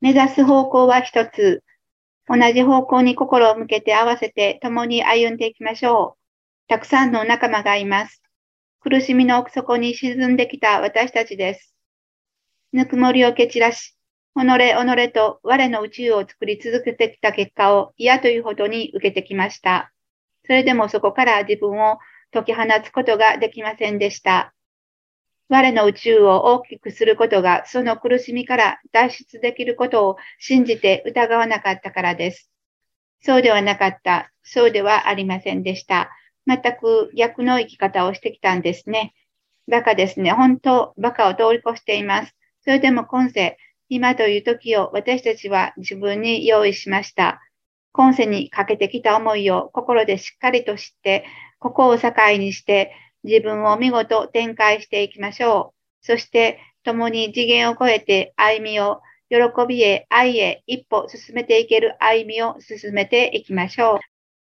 目指す方向は一つ。同じ方向に心を向けて合わせて共に歩んでいきましょう。たくさんの仲間がいます。苦しみの奥底に沈んできた私たちです。ぬくもりを蹴散らし、己己と我の宇宙を作り続けてきた結果を嫌というほどに受けてきました。それでもそこから自分を解き放つことができませんでした。我の宇宙を大きくすることがその苦しみから脱出できることを信じて疑わなかったからです。そうではなかった。そうではありませんでした。全く逆の生き方をしてきたんですね。バカですね。本当、バカを通り越しています。それでも今世、今という時を私たちは自分に用意しました。今世にかけてきた思いを心でしっかりと知って、ここを境にして自分を見事展開していきましょう。そして共に次元を超えて歩みを喜びへ愛へ一歩進めていける歩みを進めていきましょう。